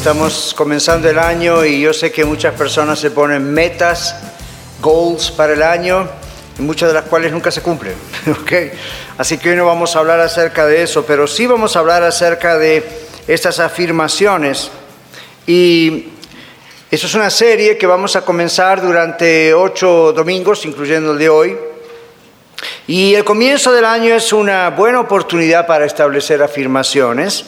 Estamos comenzando el año y yo sé que muchas personas se ponen metas, goals para el año, y muchas de las cuales nunca se cumplen. ¿okay? Así que hoy no vamos a hablar acerca de eso, pero sí vamos a hablar acerca de estas afirmaciones. Y eso es una serie que vamos a comenzar durante ocho domingos, incluyendo el de hoy. Y el comienzo del año es una buena oportunidad para establecer afirmaciones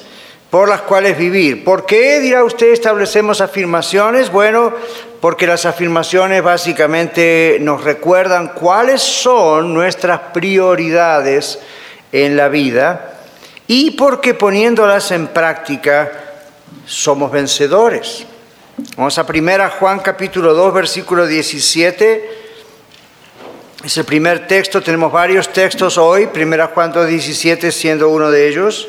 por las cuales vivir. ¿Por qué, dirá usted, establecemos afirmaciones? Bueno, porque las afirmaciones básicamente nos recuerdan cuáles son nuestras prioridades en la vida y porque poniéndolas en práctica somos vencedores. Vamos a primera Juan capítulo 2 versículo 17. Es el primer texto, tenemos varios textos hoy, primera Juan 2 17 siendo uno de ellos.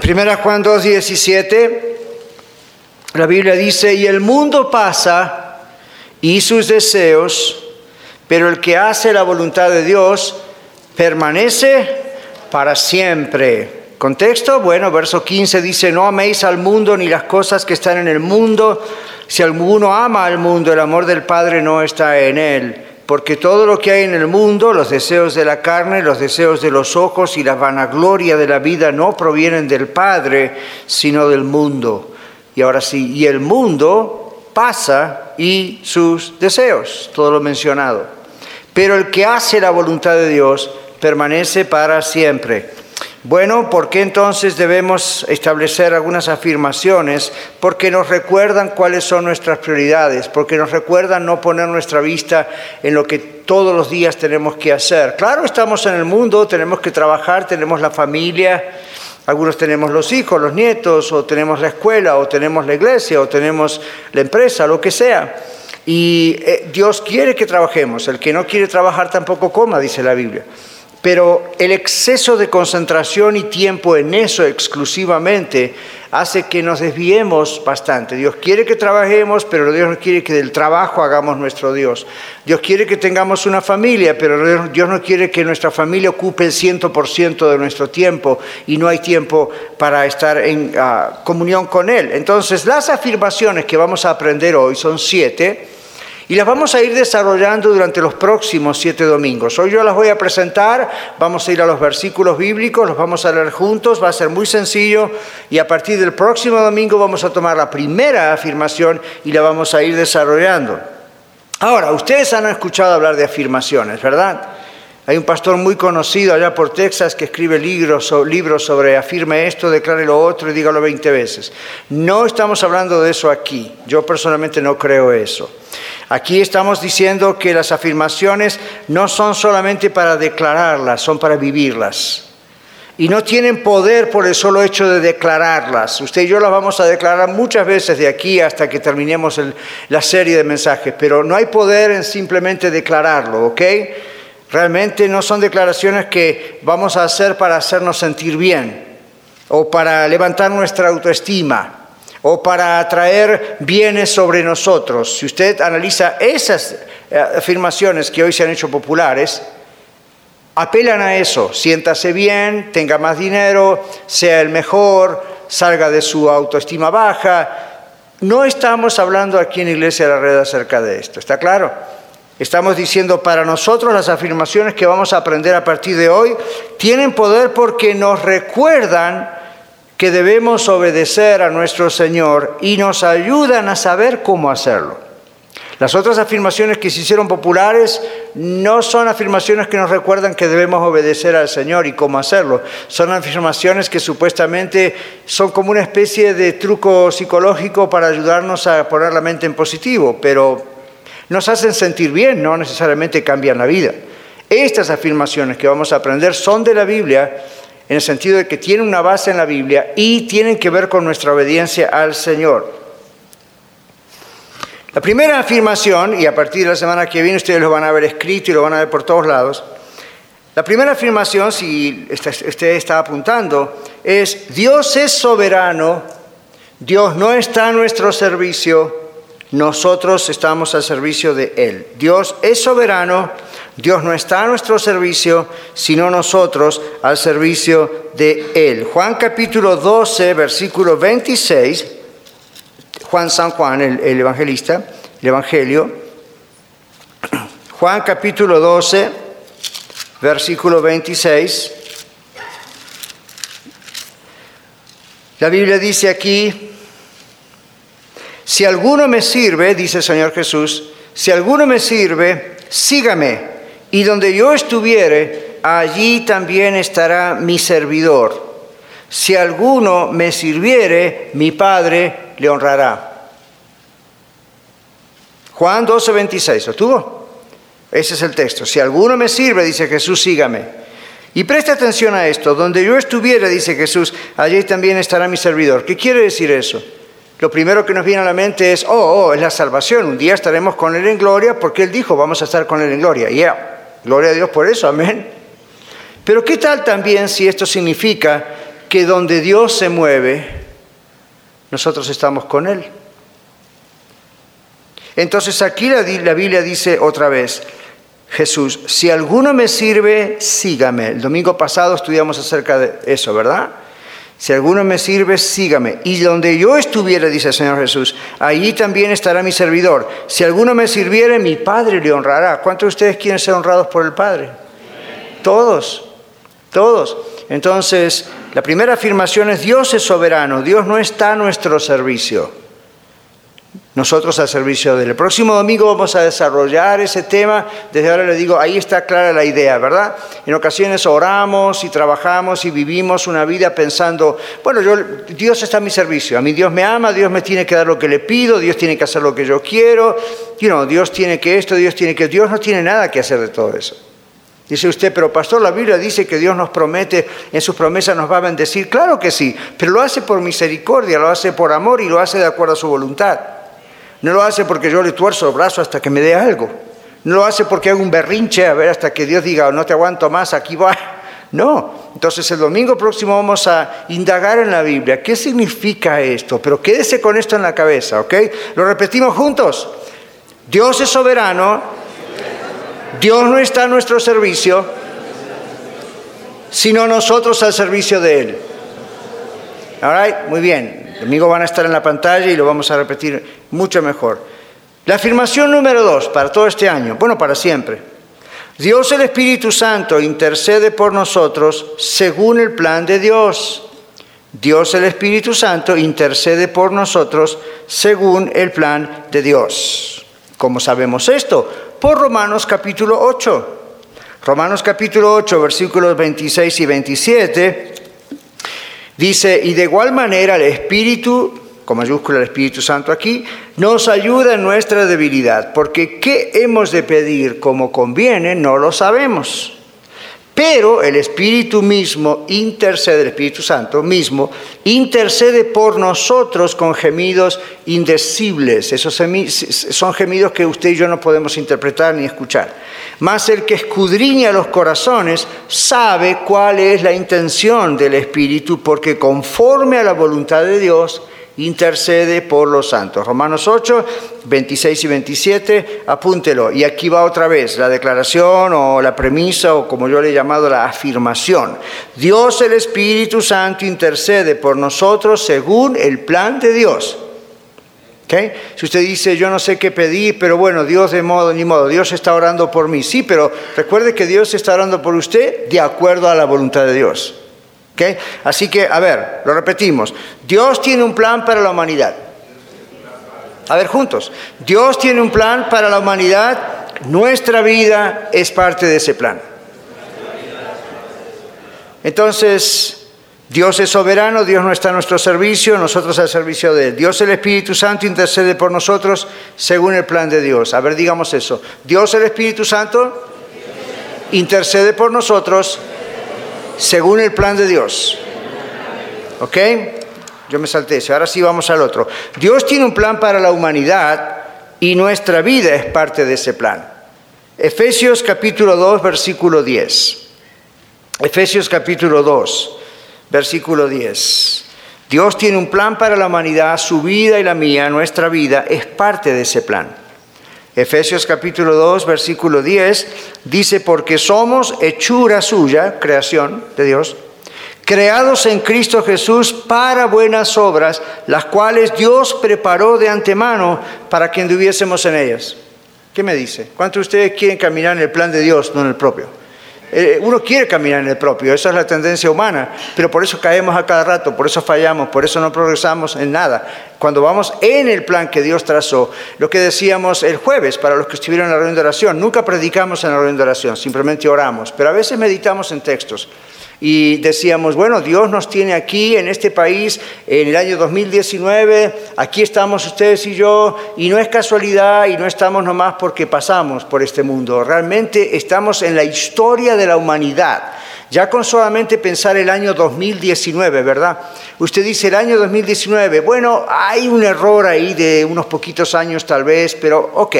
En 1 Juan 2, 17, la Biblia dice, y el mundo pasa y sus deseos, pero el que hace la voluntad de Dios permanece para siempre. Contexto, bueno, verso 15 dice, no améis al mundo ni las cosas que están en el mundo. Si alguno ama al mundo, el amor del Padre no está en él porque todo lo que hay en el mundo, los deseos de la carne, los deseos de los ojos y la vanagloria de la vida no provienen del Padre, sino del mundo. Y ahora sí, y el mundo pasa y sus deseos, todo lo mencionado. Pero el que hace la voluntad de Dios permanece para siempre. Bueno, ¿por qué entonces debemos establecer algunas afirmaciones? Porque nos recuerdan cuáles son nuestras prioridades, porque nos recuerdan no poner nuestra vista en lo que todos los días tenemos que hacer. Claro, estamos en el mundo, tenemos que trabajar, tenemos la familia, algunos tenemos los hijos, los nietos, o tenemos la escuela, o tenemos la iglesia, o tenemos la empresa, lo que sea. Y eh, Dios quiere que trabajemos, el que no quiere trabajar tampoco coma, dice la Biblia. Pero el exceso de concentración y tiempo en eso exclusivamente hace que nos desviemos bastante. Dios quiere que trabajemos, pero Dios no quiere que del trabajo hagamos nuestro Dios. Dios quiere que tengamos una familia, pero Dios no quiere que nuestra familia ocupe el 100% de nuestro tiempo y no hay tiempo para estar en ah, comunión con Él. Entonces, las afirmaciones que vamos a aprender hoy son siete y las vamos a ir desarrollando durante los próximos siete domingos. Hoy yo las voy a presentar, vamos a ir a los versículos bíblicos, los vamos a leer juntos, va a ser muy sencillo y a partir del próximo domingo vamos a tomar la primera afirmación y la vamos a ir desarrollando. Ahora, ustedes han escuchado hablar de afirmaciones, ¿verdad? Hay un pastor muy conocido allá por Texas que escribe libros, sobre afirme esto, declare lo otro y dígalo 20 veces. No estamos hablando de eso aquí. Yo personalmente no creo eso. Aquí estamos diciendo que las afirmaciones no son solamente para declararlas, son para vivirlas. Y no tienen poder por el solo hecho de declararlas. Usted y yo las vamos a declarar muchas veces de aquí hasta que terminemos la serie de mensajes, pero no hay poder en simplemente declararlo, ¿ok? Realmente no son declaraciones que vamos a hacer para hacernos sentir bien o para levantar nuestra autoestima o para atraer bienes sobre nosotros. Si usted analiza esas eh, afirmaciones que hoy se han hecho populares, apelan a eso, siéntase bien, tenga más dinero, sea el mejor, salga de su autoestima baja. No estamos hablando aquí en Iglesia de la Red acerca de esto, ¿está claro? Estamos diciendo para nosotros las afirmaciones que vamos a aprender a partir de hoy tienen poder porque nos recuerdan que debemos obedecer a nuestro Señor y nos ayudan a saber cómo hacerlo. Las otras afirmaciones que se hicieron populares no son afirmaciones que nos recuerdan que debemos obedecer al Señor y cómo hacerlo. Son afirmaciones que supuestamente son como una especie de truco psicológico para ayudarnos a poner la mente en positivo, pero nos hacen sentir bien, no necesariamente cambian la vida. Estas afirmaciones que vamos a aprender son de la Biblia en el sentido de que tienen una base en la Biblia y tienen que ver con nuestra obediencia al Señor. La primera afirmación, y a partir de la semana que viene ustedes lo van a ver escrito y lo van a ver por todos lados, la primera afirmación, si usted está apuntando, es Dios es soberano, Dios no está a nuestro servicio, nosotros estamos al servicio de Él. Dios es soberano, Dios no está a nuestro servicio, sino nosotros al servicio de Él. Juan capítulo 12, versículo 26, Juan San Juan, el, el evangelista, el Evangelio, Juan capítulo 12, versículo 26. La Biblia dice aquí, si alguno me sirve, dice el Señor Jesús, si alguno me sirve, sígame, y donde yo estuviere, allí también estará mi servidor. Si alguno me sirviere, mi Padre le honrará. Juan 12, 26, ¿lo tuvo? Ese es el texto. Si alguno me sirve, dice Jesús, sígame. Y preste atención a esto. Donde yo estuviera, dice Jesús, allí también estará mi servidor. ¿Qué quiere decir eso? Lo primero que nos viene a la mente es, oh, oh, es la salvación. Un día estaremos con Él en gloria porque Él dijo, vamos a estar con Él en gloria. Ya, gloria a Dios por eso, amén. Pero ¿qué tal también si esto significa que donde Dios se mueve, nosotros estamos con Él? Entonces aquí la, la Biblia dice otra vez, Jesús, si alguno me sirve, sígame. El domingo pasado estudiamos acerca de eso, ¿verdad? Si alguno me sirve, sígame. Y donde yo estuviera, dice el Señor Jesús, allí también estará mi servidor. Si alguno me sirviere, mi Padre le honrará. ¿Cuántos de ustedes quieren ser honrados por el Padre? Todos, todos. Entonces, la primera afirmación es Dios es soberano, Dios no está a nuestro servicio nosotros al servicio del próximo domingo vamos a desarrollar ese tema. Desde ahora le digo, ahí está clara la idea, ¿verdad? En ocasiones oramos y trabajamos y vivimos una vida pensando, bueno, yo, Dios está a mi servicio, a mí Dios me ama, Dios me tiene que dar lo que le pido, Dios tiene que hacer lo que yo quiero, you Dios tiene que esto, Dios tiene que... Dios no tiene nada que hacer de todo eso. Dice usted, pero pastor, la Biblia dice que Dios nos promete, en sus promesas nos va a bendecir. Claro que sí, pero lo hace por misericordia, lo hace por amor y lo hace de acuerdo a su voluntad. No lo hace porque yo le tuerzo el brazo hasta que me dé algo. No lo hace porque hago un berrinche a ver hasta que Dios diga, no te aguanto más, aquí va. No. Entonces el domingo próximo vamos a indagar en la Biblia. ¿Qué significa esto? Pero quédese con esto en la cabeza, ¿ok? Lo repetimos juntos. Dios es soberano. Dios no está a nuestro servicio, sino nosotros al servicio de Él. All right? Muy bien. Domingo van a estar en la pantalla y lo vamos a repetir mucho mejor. La afirmación número dos para todo este año, bueno, para siempre. Dios el Espíritu Santo intercede por nosotros según el plan de Dios. Dios el Espíritu Santo intercede por nosotros según el plan de Dios. ¿Cómo sabemos esto? Por Romanos capítulo 8. Romanos capítulo 8, versículos 26 y 27 Dice, y de igual manera el Espíritu, con mayúscula el Espíritu Santo aquí, nos ayuda en nuestra debilidad, porque qué hemos de pedir como conviene no lo sabemos. Pero el Espíritu mismo intercede, el Espíritu Santo mismo, intercede por nosotros con gemidos indecibles. Esos son gemidos que usted y yo no podemos interpretar ni escuchar. Mas el que escudriña los corazones sabe cuál es la intención del Espíritu, porque conforme a la voluntad de Dios, intercede por los santos. Romanos 8, 26 y 27, apúntelo. Y aquí va otra vez la declaración o la premisa o como yo le he llamado la afirmación. Dios el Espíritu Santo intercede por nosotros según el plan de Dios. ¿Okay? Si usted dice, yo no sé qué pedir, pero bueno, Dios de modo ni modo, Dios está orando por mí. Sí, pero recuerde que Dios está orando por usted de acuerdo a la voluntad de Dios. Así que, a ver, lo repetimos. Dios tiene un plan para la humanidad. A ver, juntos. Dios tiene un plan para la humanidad. Nuestra vida es parte de ese plan. Entonces, Dios es soberano, Dios no está a nuestro servicio, nosotros al servicio de Él. Dios el Espíritu Santo intercede por nosotros según el plan de Dios. A ver, digamos eso. Dios el Espíritu Santo intercede por nosotros Según el plan de Dios. ¿Ok? Yo me salté eso. Ahora sí vamos al otro. Dios tiene un plan para la humanidad y nuestra vida es parte de ese plan. Efesios capítulo 2, versículo 10. Efesios capítulo 2, versículo 10. Dios tiene un plan para la humanidad, su vida y la mía, nuestra vida, es parte de ese plan. Efesios capítulo 2, versículo 10 dice, porque somos hechura suya, creación de Dios, creados en Cristo Jesús para buenas obras, las cuales Dios preparó de antemano para que anduviésemos en ellas. ¿Qué me dice? ¿Cuántos de ustedes quieren caminar en el plan de Dios, no en el propio? Eh, uno quiere caminar en el propio, esa es la tendencia humana, pero por eso caemos a cada rato, por eso fallamos, por eso no progresamos en nada. Cuando vamos en el plan que Dios trazó, lo que decíamos el jueves para los que estuvieron en la reunión de oración, nunca predicamos en la reunión de oración, simplemente oramos, pero a veces meditamos en textos. Y decíamos, bueno, Dios nos tiene aquí en este país en el año 2019, aquí estamos ustedes y yo, y no es casualidad y no estamos nomás porque pasamos por este mundo, realmente estamos en la historia de la humanidad. Ya con solamente pensar el año 2019, ¿verdad? Usted dice el año 2019, bueno, hay un error ahí de unos poquitos años tal vez, pero ok.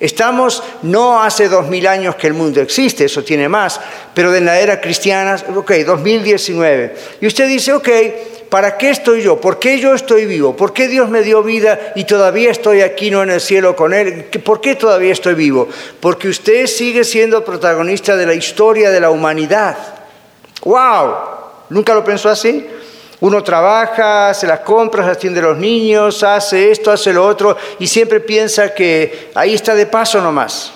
Estamos no hace dos mil años que el mundo existe, eso tiene más, pero de la era cristiana, ok, 2019. Y usted dice, ok, ¿para qué estoy yo? ¿Por qué yo estoy vivo? ¿Por qué Dios me dio vida y todavía estoy aquí, no en el cielo con Él? ¿Por qué todavía estoy vivo? Porque usted sigue siendo protagonista de la historia de la humanidad. ¡Wow! ¿Nunca lo pensó así? Uno trabaja, hace las compras, atiende a los niños, hace esto, hace lo otro y siempre piensa que ahí está de paso nomás.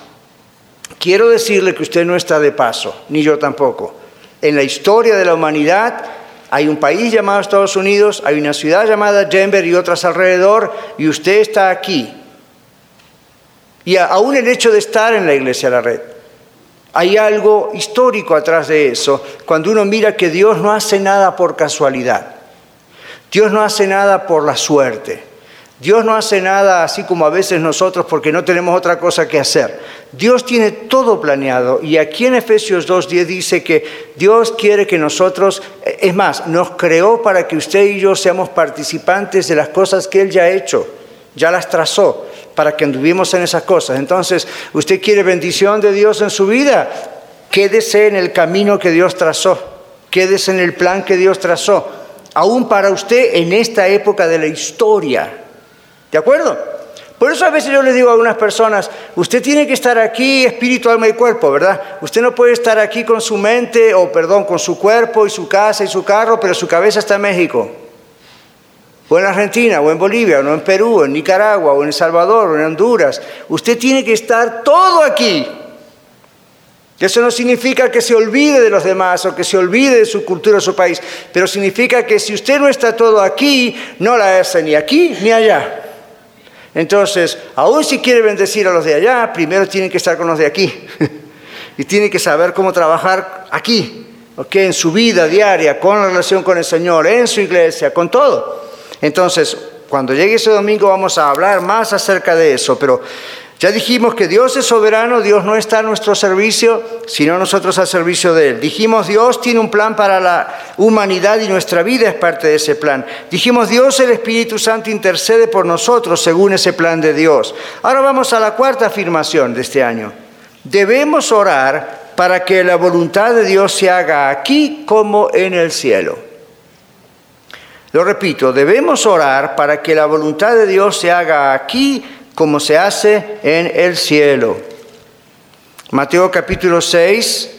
Quiero decirle que usted no está de paso, ni yo tampoco. En la historia de la humanidad hay un país llamado Estados Unidos, hay una ciudad llamada Denver y otras alrededor, y usted está aquí. Y aún el hecho de estar en la iglesia de la red. Hay algo histórico atrás de eso, cuando uno mira que Dios no hace nada por casualidad. Dios no hace nada por la suerte. Dios no hace nada así como a veces nosotros porque no tenemos otra cosa que hacer. Dios tiene todo planeado y aquí en Efesios 2.10 dice que Dios quiere que nosotros, es más, nos creó para que usted y yo seamos participantes de las cosas que Él ya ha hecho, ya las trazó para que anduvimos en esas cosas. Entonces, usted quiere bendición de Dios en su vida, quédese en el camino que Dios trazó, quédese en el plan que Dios trazó, aún para usted en esta época de la historia. ¿De acuerdo? Por eso a veces yo le digo a algunas personas, usted tiene que estar aquí espíritu, alma y cuerpo, ¿verdad? Usted no puede estar aquí con su mente, o perdón, con su cuerpo y su casa y su carro, pero su cabeza está en México o en Argentina, o en Bolivia, o en Perú, o en Nicaragua, o en El Salvador, o en Honduras. Usted tiene que estar todo aquí. Eso no significa que se olvide de los demás o que se olvide de su cultura o su país, pero significa que si usted no está todo aquí, no la hace ni aquí ni allá. Entonces, aún si quiere bendecir a los de allá, primero tiene que estar con los de aquí. y tiene que saber cómo trabajar aquí, en su vida diaria, con la relación con el Señor, en su iglesia, con todo. Entonces, cuando llegue ese domingo vamos a hablar más acerca de eso, pero ya dijimos que Dios es soberano, Dios no está a nuestro servicio, sino nosotros al servicio de Él. Dijimos Dios tiene un plan para la humanidad y nuestra vida es parte de ese plan. Dijimos Dios el Espíritu Santo intercede por nosotros según ese plan de Dios. Ahora vamos a la cuarta afirmación de este año. Debemos orar para que la voluntad de Dios se haga aquí como en el cielo. Lo repito, debemos orar para que la voluntad de Dios se haga aquí como se hace en el cielo. Mateo capítulo 6,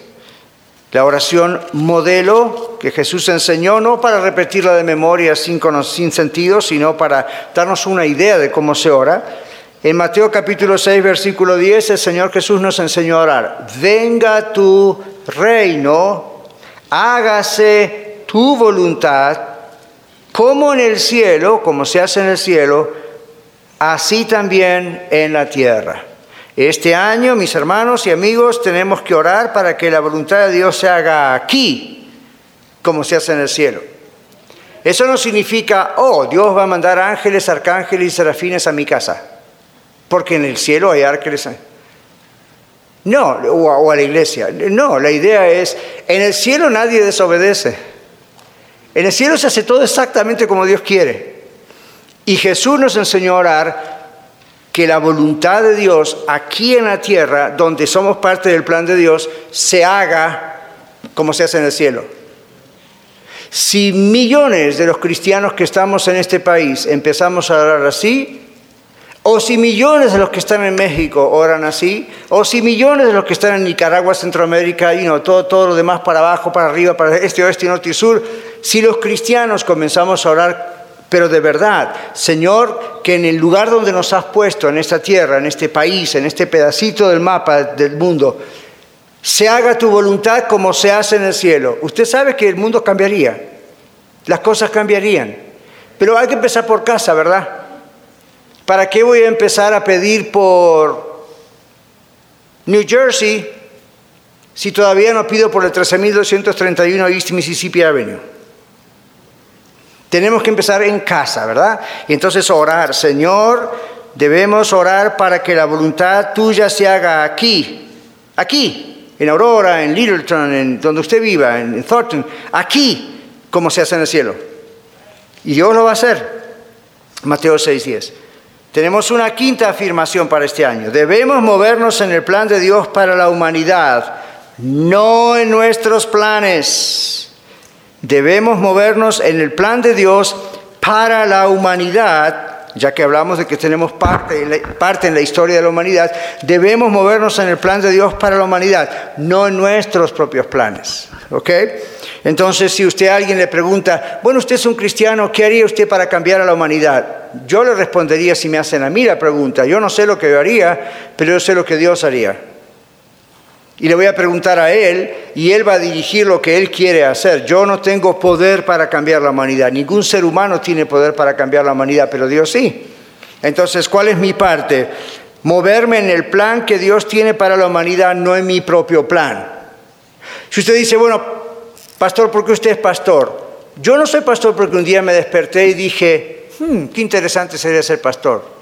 la oración modelo que Jesús enseñó, no para repetirla de memoria sin, sin sentido, sino para darnos una idea de cómo se ora. En Mateo capítulo 6, versículo 10, el Señor Jesús nos enseñó a orar, venga tu reino, hágase tu voluntad como en el cielo, como se hace en el cielo, así también en la tierra. Este año, mis hermanos y amigos, tenemos que orar para que la voluntad de Dios se haga aquí, como se hace en el cielo. Eso no significa, oh, Dios va a mandar ángeles, arcángeles y serafines a mi casa, porque en el cielo hay ángeles. No, o a, la iglesia. No, la idea es, en el cielo nadie desobedece. En el cielo se hace todo exactamente como Dios quiere. Y Jesús nos enseñó a orar que la voluntad de Dios aquí en la tierra, donde somos parte del plan de Dios, se haga como se hace en el cielo. Si millones de los cristianos que estamos en este país empezamos a orar así, o si millones de los que están en México oran así, o si millones de los que están en Nicaragua, Centroamérica, y no, todo, todo lo demás para abajo, para arriba, para este, oeste, norte y sur, si los cristianos comenzamos a orar, pero de verdad, Señor, que en el lugar donde nos has puesto, en esta tierra, en este país, en este pedacito del mapa del mundo, se haga tu voluntad como se hace en el cielo. Usted sabe que el mundo cambiaría, las cosas cambiarían, pero hay que empezar por casa, ¿verdad? ¿Para qué voy a empezar a pedir por New Jersey si todavía no pido por el 13.231 East Mississippi Avenue? Tenemos que empezar en casa, ¿verdad? Y entonces orar, Señor, debemos orar para que la voluntad tuya se haga aquí, aquí, en Aurora, en Littleton, en donde usted viva, en Thornton, aquí, como se hace en el cielo. Y Dios lo va a hacer. Mateo 6:10. Tenemos una quinta afirmación para este año. Debemos movernos en el plan de Dios para la humanidad, no en nuestros planes. Debemos movernos en el plan de Dios para la humanidad, ya que hablamos de que tenemos parte en, la, parte en la historia de la humanidad, debemos movernos en el plan de Dios para la humanidad, no en nuestros propios planes. ¿Ok? Entonces, si usted a alguien le pregunta, bueno, usted es un cristiano, ¿qué haría usted para cambiar a la humanidad? Yo le respondería si me hacen a mí la pregunta, yo no sé lo que yo haría, pero yo sé lo que Dios haría. Y le voy a preguntar a Él y Él va a dirigir lo que Él quiere hacer. Yo no tengo poder para cambiar la humanidad, ningún ser humano tiene poder para cambiar la humanidad, pero Dios sí. Entonces, ¿cuál es mi parte? Moverme en el plan que Dios tiene para la humanidad, no en mi propio plan. Si usted dice, bueno, Pastor, ¿por qué usted es pastor? Yo no soy pastor porque un día me desperté y dije, hmm, qué interesante sería ser pastor.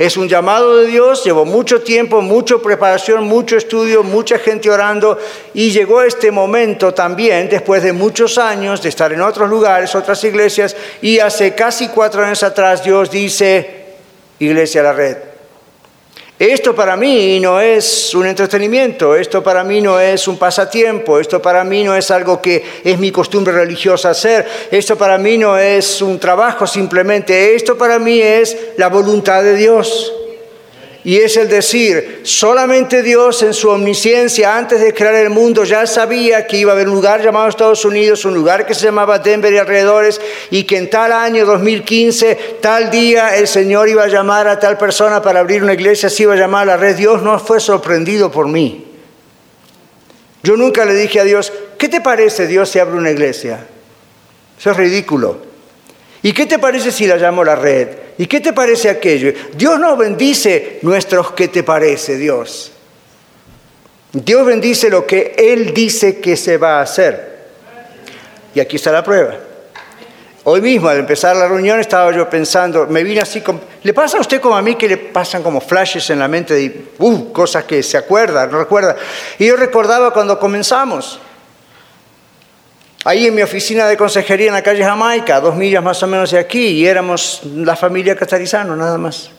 Es un llamado de Dios, llevó mucho tiempo, mucha preparación, mucho estudio, mucha gente orando y llegó este momento también, después de muchos años de estar en otros lugares, otras iglesias, y hace casi cuatro años atrás Dios dice, Iglesia La Red, esto para mí no es un entretenimiento, esto para mí no es un pasatiempo, esto para mí no es algo que es mi costumbre religiosa hacer, esto para mí no es un trabajo simplemente, esto para mí es la voluntad de Dios. Y es el decir, solamente Dios en su omnisciencia, antes de crear el mundo, ya sabía que iba a haber un lugar llamado Estados Unidos, un lugar que se llamaba Denver y alrededores, y que en tal año 2015, tal día, el Señor iba a llamar a tal persona para abrir una iglesia, se iba a llamar a la red. Dios no fue sorprendido por mí. Yo nunca le dije a Dios, ¿qué te parece Dios si abre una iglesia? Eso es ridículo. ¿Y qué te parece si la llamo la red? ¿Y qué te parece aquello? Dios no bendice nuestros qué te parece, Dios. Dios bendice lo que Él dice que se va a hacer. Y aquí está la prueba. Hoy mismo, al empezar la reunión, estaba yo pensando, me vine así, como, ¿le pasa a usted como a mí que le pasan como flashes en la mente de uh, cosas que se acuerda, no recuerda? Y yo recordaba cuando comenzamos. Ahí en mi oficina de consejería en la calle Jamaica, dos millas más o menos de aquí, y éramos la familia Catarizano, nada más.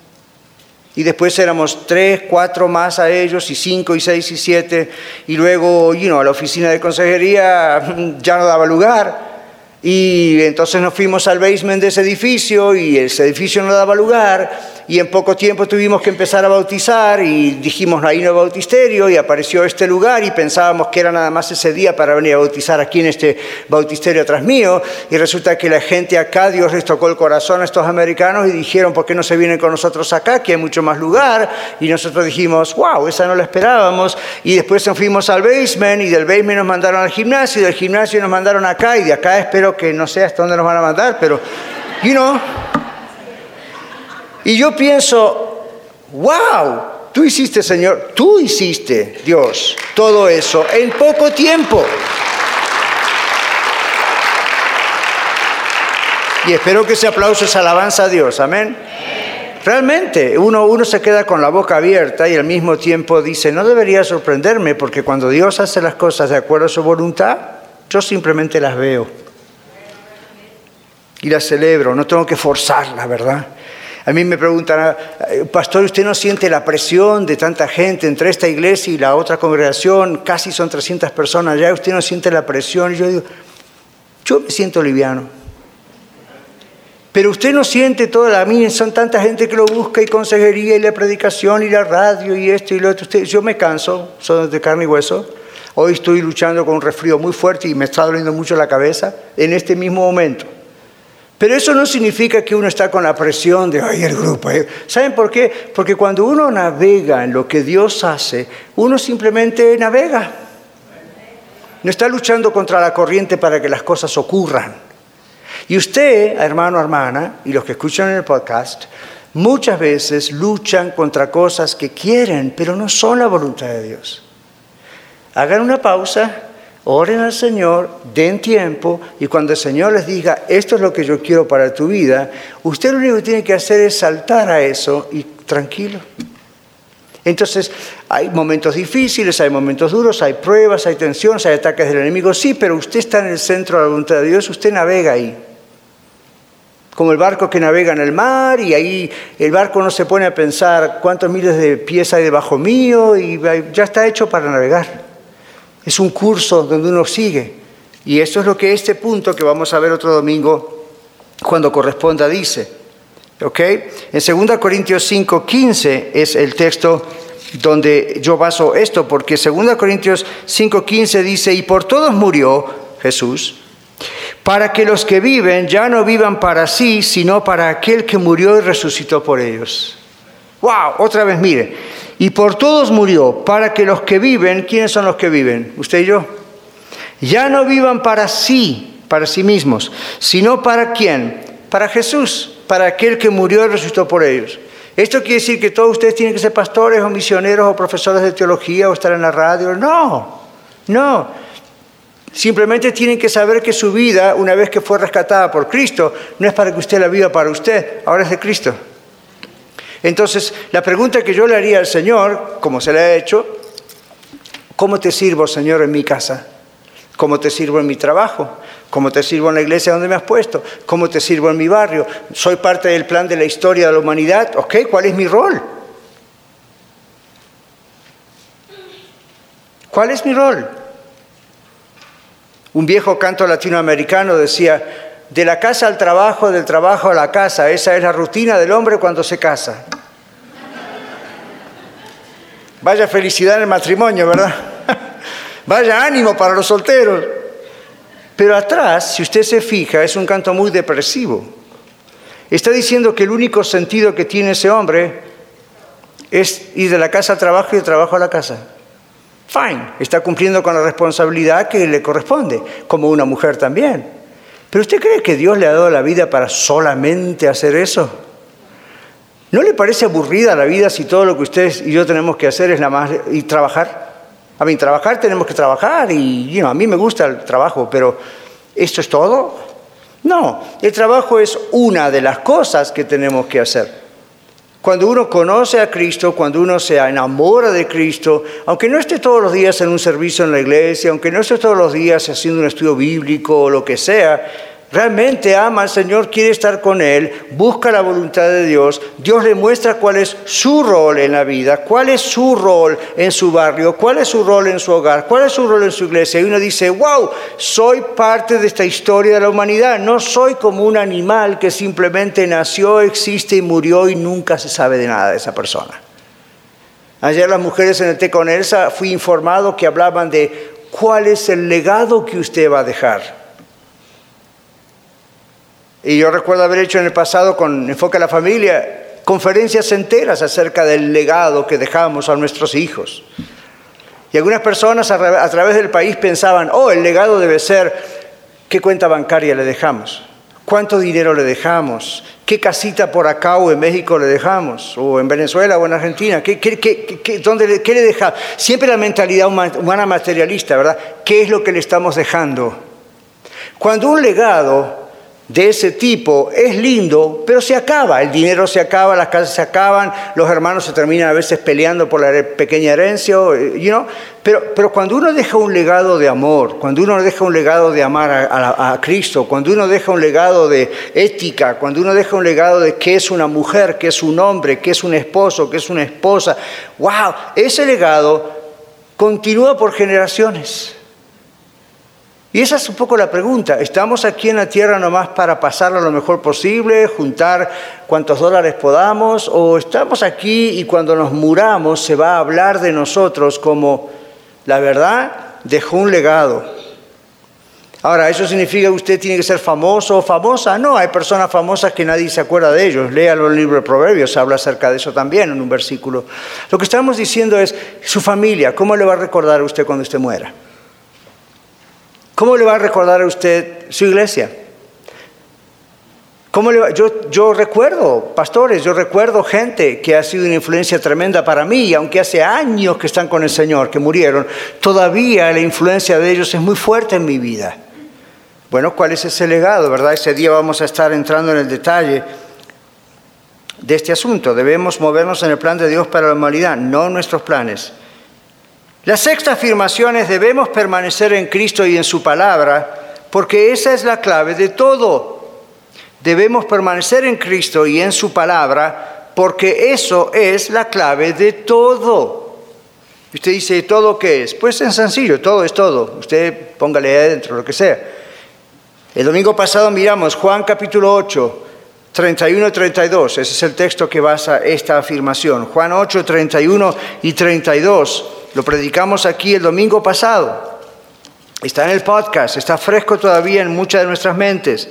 Y después éramos tres, cuatro más a ellos, y cinco, y seis, y siete. Y luego, you know, a la oficina de consejería ya no daba lugar. Y entonces nos fuimos al basement de ese edificio, y ese edificio no daba lugar y en poco tiempo tuvimos que empezar a bautizar y dijimos, ahí no hay bautisterio y apareció este lugar y pensábamos que era nada más ese día para venir a bautizar aquí en este bautisterio atrás mío. Y resulta que la gente acá, Dios les tocó el corazón a estos americanos y dijeron, ¿por qué no se vienen con nosotros acá? Que hay mucho más lugar y nosotros dijimos, wow, esa no la esperábamos y después nos fuimos al basement y del basement nos mandaron al gimnasio y del gimnasio nos mandaron acá y de acá espero que no sé hasta dónde nos van a mandar, pero, you know, y yo pienso, wow, tú hiciste, Señor, tú hiciste, Dios, todo eso en poco tiempo. Y espero que ese aplauso es alabanza a Dios, amén. realmente uno, uno se queda con la boca abierta y al mismo tiempo dice, no debería sorprenderme porque cuando Dios hace las cosas de acuerdo a su voluntad, yo simplemente las veo y las celebro, no tengo que forzarlas, ¿verdad? A mí me preguntan, eh, pastor, ¿usted no siente la presión de tanta gente entre esta iglesia y la otra congregación? Casi son 300 personas ya, ¿usted no siente la presión? Y yo digo, yo me siento liviano. Pero usted no siente toda la mía, son tanta gente que lo busca y consejería y la predicación y la radio y esto y lo otro. yo me canso, soy de carne y hueso. Hoy estoy luchando con un resfrío muy fuerte y me está doliendo mucho la cabeza en este mismo momento. Pero eso no significa que uno está con la presión de, ay, el grupo. Eh". ¿Saben por qué? Porque cuando uno navega en lo que Dios hace, uno simplemente navega. No está luchando contra la corriente para que las cosas ocurran. Y usted, hermano, hermana, y los que escuchan el podcast, muchas veces luchan contra cosas que quieren, pero no son la voluntad de Dios. Hagan una pausa Oren al Señor, den tiempo y cuando el Señor les diga, esto es lo que yo quiero para tu vida, usted lo único que tiene que hacer es saltar a eso y tranquilo. Entonces, hay momentos difíciles, hay momentos duros, hay pruebas, hay tensiones, hay ataques del enemigo, sí, pero usted está en el centro de la voluntad de Dios, usted navega ahí. Como el barco que navega en el mar y ahí el barco no se pone a pensar cuántos miles de pies hay debajo mío y ya está hecho para navegar. Es un curso donde uno sigue. Y eso es lo que este punto que vamos a ver otro domingo, cuando corresponda, dice. ¿Ok? En 2 Corintios 5, 15 es el texto donde yo baso esto, porque 2 Corintios 5, 15 dice, y por todos murió Jesús, para que los que viven ya no vivan para sí, sino para aquel que murió y resucitó por ellos. ¡Wow! Otra vez, mire, y por todos murió, para que los que viven, ¿quiénes son los que viven? ¿Usted y yo? Ya no vivan para sí, para sí mismos, sino para quién? Para Jesús, para aquel que murió y resucitó por ellos. ¿Esto quiere decir que todos ustedes tienen que ser pastores o misioneros o profesores de teología o estar en la radio? No, no. Simplemente tienen que saber que su vida, una vez que fue rescatada por Cristo, no es para que usted la viva para usted, ahora es de Cristo. Entonces, la pregunta que yo le haría al Señor, como se le ha hecho, ¿cómo te sirvo, Señor, en mi casa? ¿Cómo te sirvo en mi trabajo? ¿Cómo te sirvo en la iglesia donde me has puesto? ¿Cómo te sirvo en mi barrio? ¿Soy parte del plan de la historia de la humanidad? ¿Ok? ¿Cuál es mi rol? ¿Cuál es mi rol? Un viejo canto latinoamericano decía, de la casa al trabajo, del trabajo a la casa. Esa es la rutina del hombre cuando se casa. Vaya felicidad en el matrimonio, ¿verdad? Vaya ánimo para los solteros. Pero atrás, si usted se fija, es un canto muy depresivo. Está diciendo que el único sentido que tiene ese hombre es ir de la casa al trabajo y del trabajo a la casa. Fine, está cumpliendo con la responsabilidad que le corresponde, como una mujer también. ¿Pero usted cree que Dios le ha dado la vida para solamente hacer eso? ¿No le parece aburrida la vida si todo lo que ustedes y yo tenemos que hacer es la más y trabajar? A mí, trabajar tenemos que trabajar y a mí me gusta el trabajo, pero ¿esto es todo? No, el trabajo es una de las cosas que tenemos que hacer. Cuando uno conoce a Cristo, cuando uno se enamora de Cristo, aunque no esté todos los días en un servicio en la iglesia, aunque no esté todos los días haciendo un estudio bíblico o lo que sea, realmente ama al Señor, quiere estar con Él, busca la voluntad de Dios, Dios le muestra cuál es su rol en la vida, cuál es su rol en su barrio, cuál es su rol en su hogar, cuál es su rol en su iglesia. Y uno dice, wow, soy parte de esta historia de la humanidad, no soy como un animal que simplemente nació, existe y murió y nunca se sabe de nada de esa persona. Ayer las mujeres en el té con Elsa fui informado que hablaban de cuál es el legado que usted va a dejar. Y yo recuerdo haber hecho en el pasado con Enfoque a la Familia conferencias enteras acerca del legado que dejamos a nuestros hijos. Y algunas personas a, través del país pensaban, oh, el legado debe ser, ¿qué cuenta bancaria le dejamos? ¿Cuánto dinero le dejamos? ¿Qué casita por acá o en México le dejamos? ¿O en Venezuela o en Argentina? ¿Qué, dónde, le dejamos? Siempre la mentalidad humana materialista, ¿verdad? ¿Qué es lo que le estamos dejando? Cuando un legado de ese tipo es lindo, pero se acaba. El dinero se acaba, las casas se acaban, los hermanos se terminan a veces peleando por la pequeña herencia, you know? pero, pero cuando uno deja un legado de amor, cuando uno deja un legado de amar a, a, Cristo, cuando uno deja un legado de ética, cuando uno deja un legado de qué es una mujer, qué es un hombre, qué es un esposo, qué es una esposa, wow, ese legado continúa por generaciones. Y esa es un poco la pregunta. ¿Estamos aquí en la tierra nomás para pasarlo lo mejor posible, juntar cuantos dólares podamos? ¿O estamos aquí y cuando nos muramos se va a hablar de nosotros como, la verdad, dejó un legado? Ahora, ¿eso significa que usted tiene que ser famoso o famosa? No, hay personas famosas que nadie se acuerda de ellos. Léalo en el libro de Proverbios, habla acerca de eso también en un versículo. Lo que estamos diciendo es, su familia, ¿cómo le va a recordar a usted cuando usted muera? ¿Cómo le va a recordar a usted su iglesia? ¿Cómo yo, yo recuerdo, pastores, yo recuerdo gente que ha sido una influencia tremenda para mí, aunque hace años que están con el Señor, que murieron, todavía la influencia de ellos es muy fuerte en mi vida. Bueno, ¿cuál es ese legado, verdad? Ese día vamos a estar entrando en el detalle de este asunto. Debemos movernos en el plan de Dios para la humanidad, no nuestros planes. La sexta afirmación es debemos permanecer en Cristo y en su palabra, porque esa es la clave de todo. Debemos permanecer en Cristo y en su palabra, porque eso es la clave de todo. usted dice, ¿todo qué es? Pues es sencillo, todo es todo. Usted póngale adentro lo que sea. El domingo pasado miramos Juan capítulo 8, 31 y 32. Ese es el texto que basa esta afirmación. Juan 8, 31 y 32. Lo predicamos aquí el domingo pasado. Está en el podcast, está fresco todavía en muchas de nuestras mentes.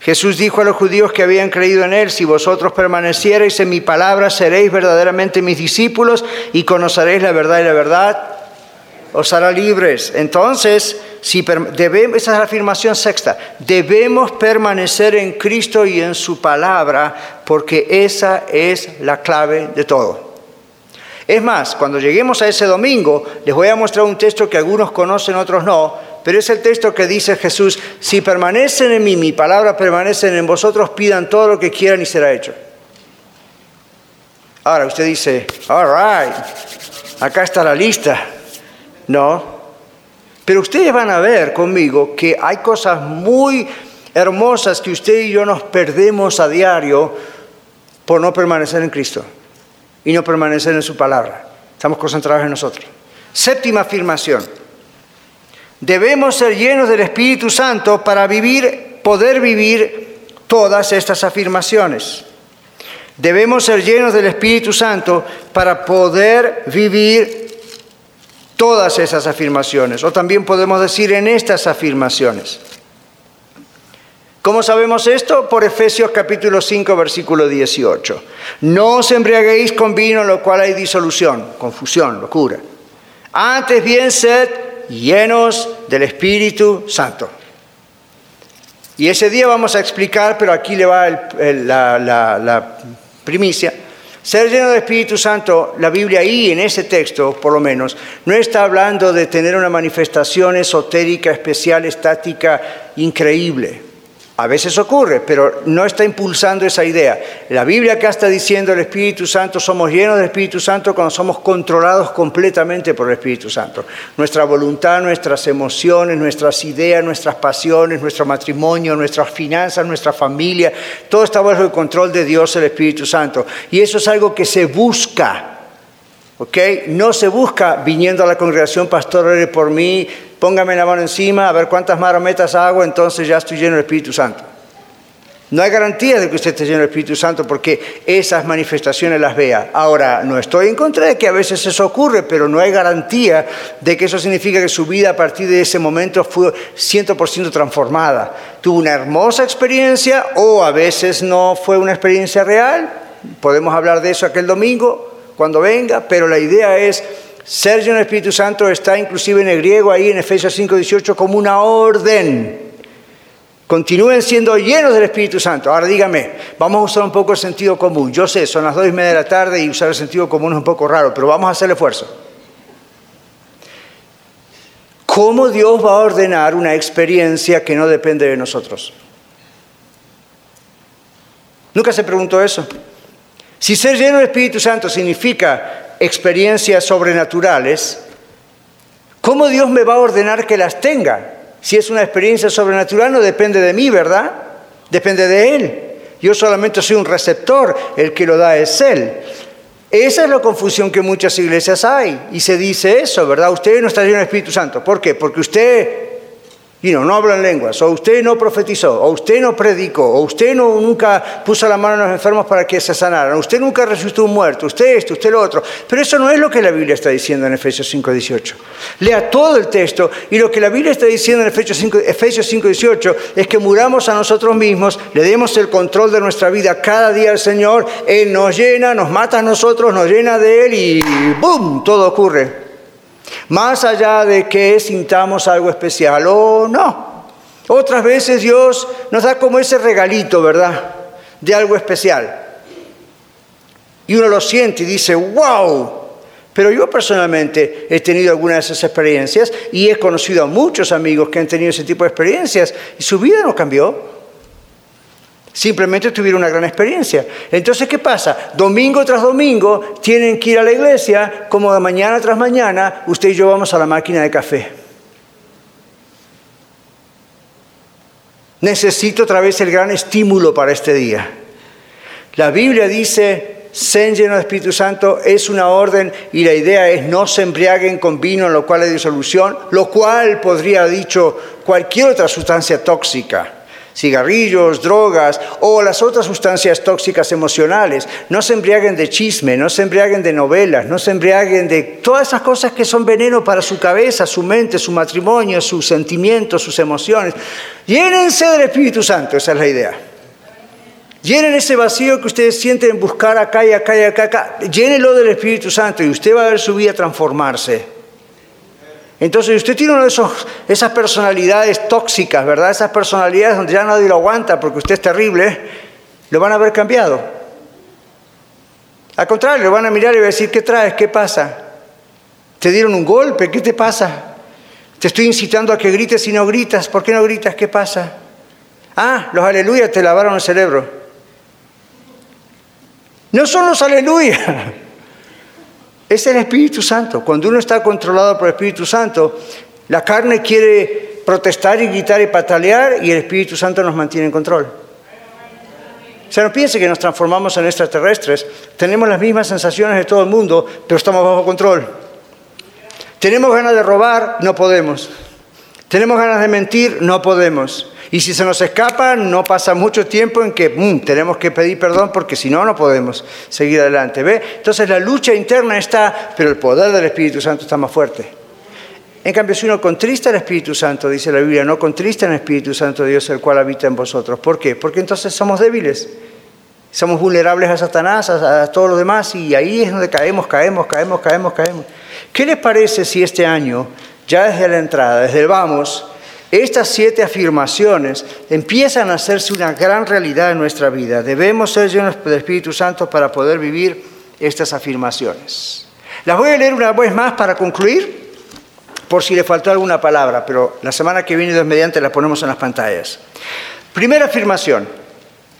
Jesús dijo a los judíos que habían creído en Él, si vosotros permaneciereis en mi palabra, seréis verdaderamente mis discípulos y conoceréis la verdad y la verdad os hará libres. Entonces, si debemos, esa es la afirmación sexta, debemos permanecer en Cristo y en su palabra, porque esa es la clave de todo. Es más, cuando lleguemos a ese domingo, les voy a mostrar un texto que algunos conocen, otros no, pero es el texto que dice Jesús, si permanecen en mí, mi palabra permanecen en vosotros, pidan todo lo que quieran y será hecho. Ahora usted dice, all right, acá está la lista. No, pero ustedes van a ver conmigo que hay cosas muy hermosas que usted y yo nos perdemos a diario por no permanecer en Cristo y no permanecer en su palabra. Estamos concentrados en nosotros. Séptima afirmación. Debemos ser llenos del Espíritu Santo para vivir, poder vivir todas estas afirmaciones. Debemos ser llenos del Espíritu Santo para poder vivir todas esas afirmaciones. O también podemos decir en estas afirmaciones. ¿Cómo sabemos esto? Por Efesios capítulo 5, versículo 18. No os embriaguéis con vino, lo cual hay disolución, confusión, locura. Antes bien, sed llenos del Espíritu Santo. Y ese día vamos a explicar, pero aquí le va la primicia. Ser lleno del Espíritu Santo, la Biblia ahí en ese texto, por lo menos, no está hablando de tener una manifestación esotérica, especial, estática, increíble. A veces ocurre, pero no está impulsando esa idea. La Biblia acá está diciendo el Espíritu Santo, somos llenos del Espíritu Santo cuando somos controlados completamente por el Espíritu Santo. Nuestra voluntad, nuestras emociones, nuestras ideas, nuestras pasiones, nuestro matrimonio, nuestras finanzas, nuestra familia, todo está bajo el control de Dios, el Espíritu Santo. Y eso es algo que se busca. ¿ok? No se busca viniendo a la congregación, pastor, ore por mí, póngame la mano encima, a ver cuántas marometas hago, entonces ya estoy lleno del Espíritu Santo. No hay garantía de que usted esté lleno del Espíritu Santo porque esas manifestaciones las vea. Ahora, no estoy en contra de que a veces eso ocurre, pero no hay garantía de que eso significa que su vida a partir de ese momento fue 100% transformada. Tuvo una hermosa experiencia o a veces no fue una experiencia real. Podemos hablar de eso aquel domingo cuando venga, pero la idea es ser lleno del Espíritu Santo está inclusive en el griego ahí en Efesios 5:18 como una orden. Continúen siendo llenos del Espíritu Santo. Ahora dígame, vamos a usar un poco el sentido común. Yo sé, son las dos y media de la tarde y usar el sentido común es un poco raro, pero vamos a hacer el esfuerzo. ¿Cómo Dios va a ordenar una experiencia que no depende de nosotros? ¿Nunca se preguntó eso? Si ser lleno del Espíritu Santo significa experiencias sobrenaturales, ¿cómo Dios me va a ordenar que las tenga? Si es una experiencia sobrenatural no depende de mí, ¿verdad? Depende de Él. Yo solamente soy un receptor, el que lo da es Él. Esa es la confusión que muchas iglesias hay. Y se dice eso, ¿verdad? Usted no está lleno del Espíritu Santo. ¿Por qué? Porque usted y no, no hablan lenguas, o usted no profetizó, o usted no predicó, o usted no, nunca puso la mano en los enfermos para que se sanaran, usted nunca resucitó un muerto, usted esto, usted lo otro. Pero eso no es lo que la Biblia está diciendo en Efesios 5.18. Lea todo el texto y lo que la Biblia está diciendo en Efesios 5.18 es que muramos a nosotros mismos, le demos el control de nuestra vida cada día al Señor, Él nos llena, nos mata a nosotros, nos llena de Él y ¡boom! Todo ocurre. Más allá de que sintamos algo especial o no. Otras veces Dios nos da como ese regalito, ¿verdad? De algo especial. Y uno lo siente y dice, wow. Pero yo personalmente he tenido algunas de esas experiencias y he conocido a muchos amigos que han tenido ese tipo de experiencias y su vida no cambió. Simplemente tuvieron una gran experiencia. Entonces, ¿qué pasa? Domingo tras domingo tienen que ir a la iglesia, como de mañana tras mañana, usted y yo vamos a la máquina de café. Necesito otra vez el gran estímulo para este día. La Biblia dice, sen lleno de Espíritu Santo, es una orden y la idea es no se embriaguen con vino lo cual hay disolución, lo cual podría haber dicho cualquier otra sustancia tóxica cigarrillos, drogas o las otras sustancias tóxicas emocionales. No se embriaguen de chisme, no se embriaguen de novelas, no se embriaguen de todas esas cosas que son veneno para su cabeza, su mente, su matrimonio, sus sentimientos, sus emociones. Llénense del Espíritu Santo, esa es la idea. Llenen ese vacío que ustedes sienten en buscar acá y acá y acá, acá. Llénenlo del Espíritu Santo y usted va a ver su vida transformarse. Entonces, usted tiene una de esas personalidades tóxicas, ¿verdad? Esas personalidades donde ya nadie lo aguanta porque usted es terrible, lo van a haber cambiado. Al contrario, lo van a mirar y van a decir, ¿qué traes? ¿Qué pasa? ¿Te dieron un golpe? ¿Qué te pasa? Te estoy incitando a que grites y no gritas. ¿Por qué no gritas? ¿Qué pasa? Ah, los aleluyas te lavaron el cerebro. No son los aleluyas. Es el Espíritu Santo. Cuando uno está controlado por el Espíritu Santo, la carne quiere protestar y gritar y patalear y el Espíritu Santo nos mantiene en control. O sea, no piense que nos transformamos en extraterrestres. Tenemos las mismas sensaciones de todo el mundo, pero estamos bajo control. Tenemos ganas de robar, no podemos. Tenemos ganas de mentir, no podemos. Y si se nos escapa, no pasa mucho tiempo en que mm, tenemos que pedir perdón porque si no, no podemos seguir adelante. ¿Ve? Entonces la lucha interna está, pero el poder del Espíritu Santo está más fuerte. En cambio, si uno contrista al Espíritu Santo, dice la Biblia, no contrista al Espíritu Santo de Dios, el cual habita en vosotros. ¿Por qué? Porque entonces somos débiles. Somos vulnerables a Satanás, a, a todos los demás, y ahí es donde caemos, caemos, caemos, caemos, caemos. ¿Qué les parece si este año, ya desde la entrada, desde el vamos, estas siete afirmaciones empiezan a hacerse una gran realidad en nuestra vida. Debemos ser llenos del Espíritu Santo para poder vivir estas afirmaciones. Las voy a leer una vez más para concluir, por si le faltó alguna palabra, pero la semana que viene, Dios mediante, las ponemos en las pantallas. Primera afirmación,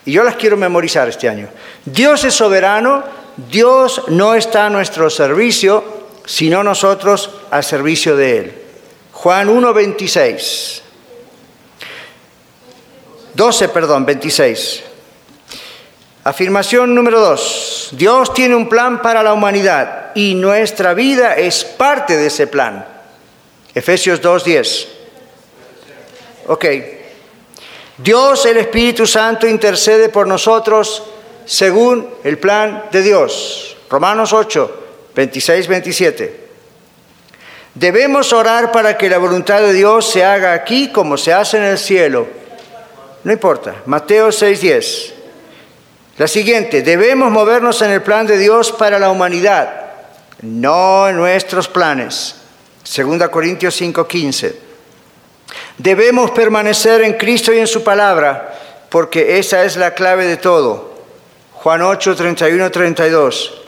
y yo las quiero memorizar este año. Dios es soberano, Dios no está a nuestro servicio, sino nosotros al servicio de Él. Juan 1, 26. 12, perdón, 26. Afirmación número 2. Dios tiene un plan para la humanidad y nuestra vida es parte de ese plan. Efesios 2, 10. Ok. Dios, el Espíritu Santo, intercede por nosotros según el plan de Dios. Romanos 8, 26, 27. Debemos orar para que la voluntad de Dios se haga aquí como se hace en el cielo. No importa. Mateo 6:10. La siguiente, debemos movernos en el plan de Dios para la humanidad, no en nuestros planes. 2 Corintios 5:15. Debemos permanecer en Cristo y en su palabra, porque esa es la clave de todo. Juan 8, 31, 32.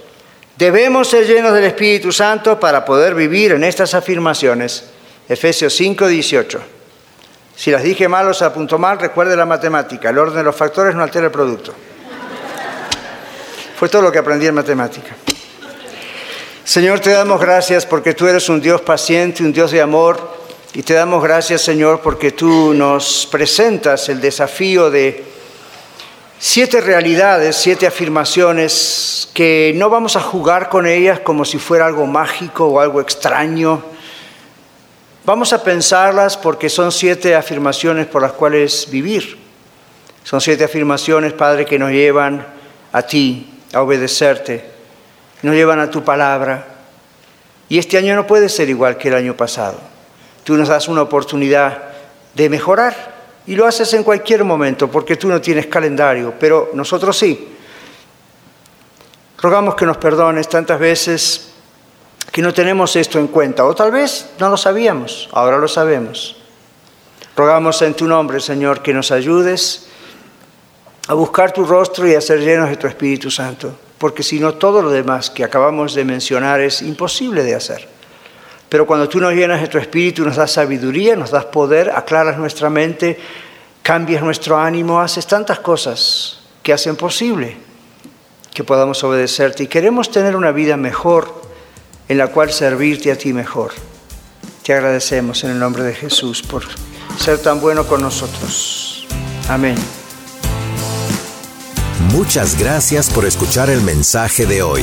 Debemos ser llenos del Espíritu Santo para poder vivir en estas afirmaciones. Efesios 5, 18. Si las dije mal o se apuntó mal, recuerde la matemática. El orden de los factores no altera el producto. Fue todo lo que aprendí en matemática. Señor, te damos gracias porque tú eres un Dios paciente, un Dios de amor. Y te damos gracias, Señor, porque tú nos presentas el desafío de siete realidades, siete afirmaciones que no vamos a jugar con ellas como si fuera algo mágico o algo extraño. Vamos a pensarlas porque son siete afirmaciones por las cuales vivir. Son siete afirmaciones, Padre, que nos llevan a ti, a obedecerte, nos llevan a tu palabra. Y este año no puede ser igual que el año pasado. Tú nos das una oportunidad de mejorar y lo haces en cualquier momento porque tú no tienes calendario, pero nosotros sí. Rogamos que nos perdones tantas veces que no tenemos esto en cuenta, o tal vez no lo sabíamos, ahora lo sabemos. Rogamos en tu nombre, Señor, que nos ayudes a buscar tu rostro y a ser llenos de tu Espíritu Santo, porque si no todo lo demás que acabamos de mencionar es imposible de hacer. Pero cuando tú nos llenas de tu Espíritu, nos das sabiduría, nos das poder, aclaras nuestra mente, cambias nuestro ánimo, haces tantas cosas que hacen posible que podamos obedecerte. Y queremos tener una vida mejor en la cual servirte a ti mejor. Te agradecemos en el nombre de Jesús por ser tan bueno con nosotros. Amén. Muchas gracias por escuchar el mensaje de hoy.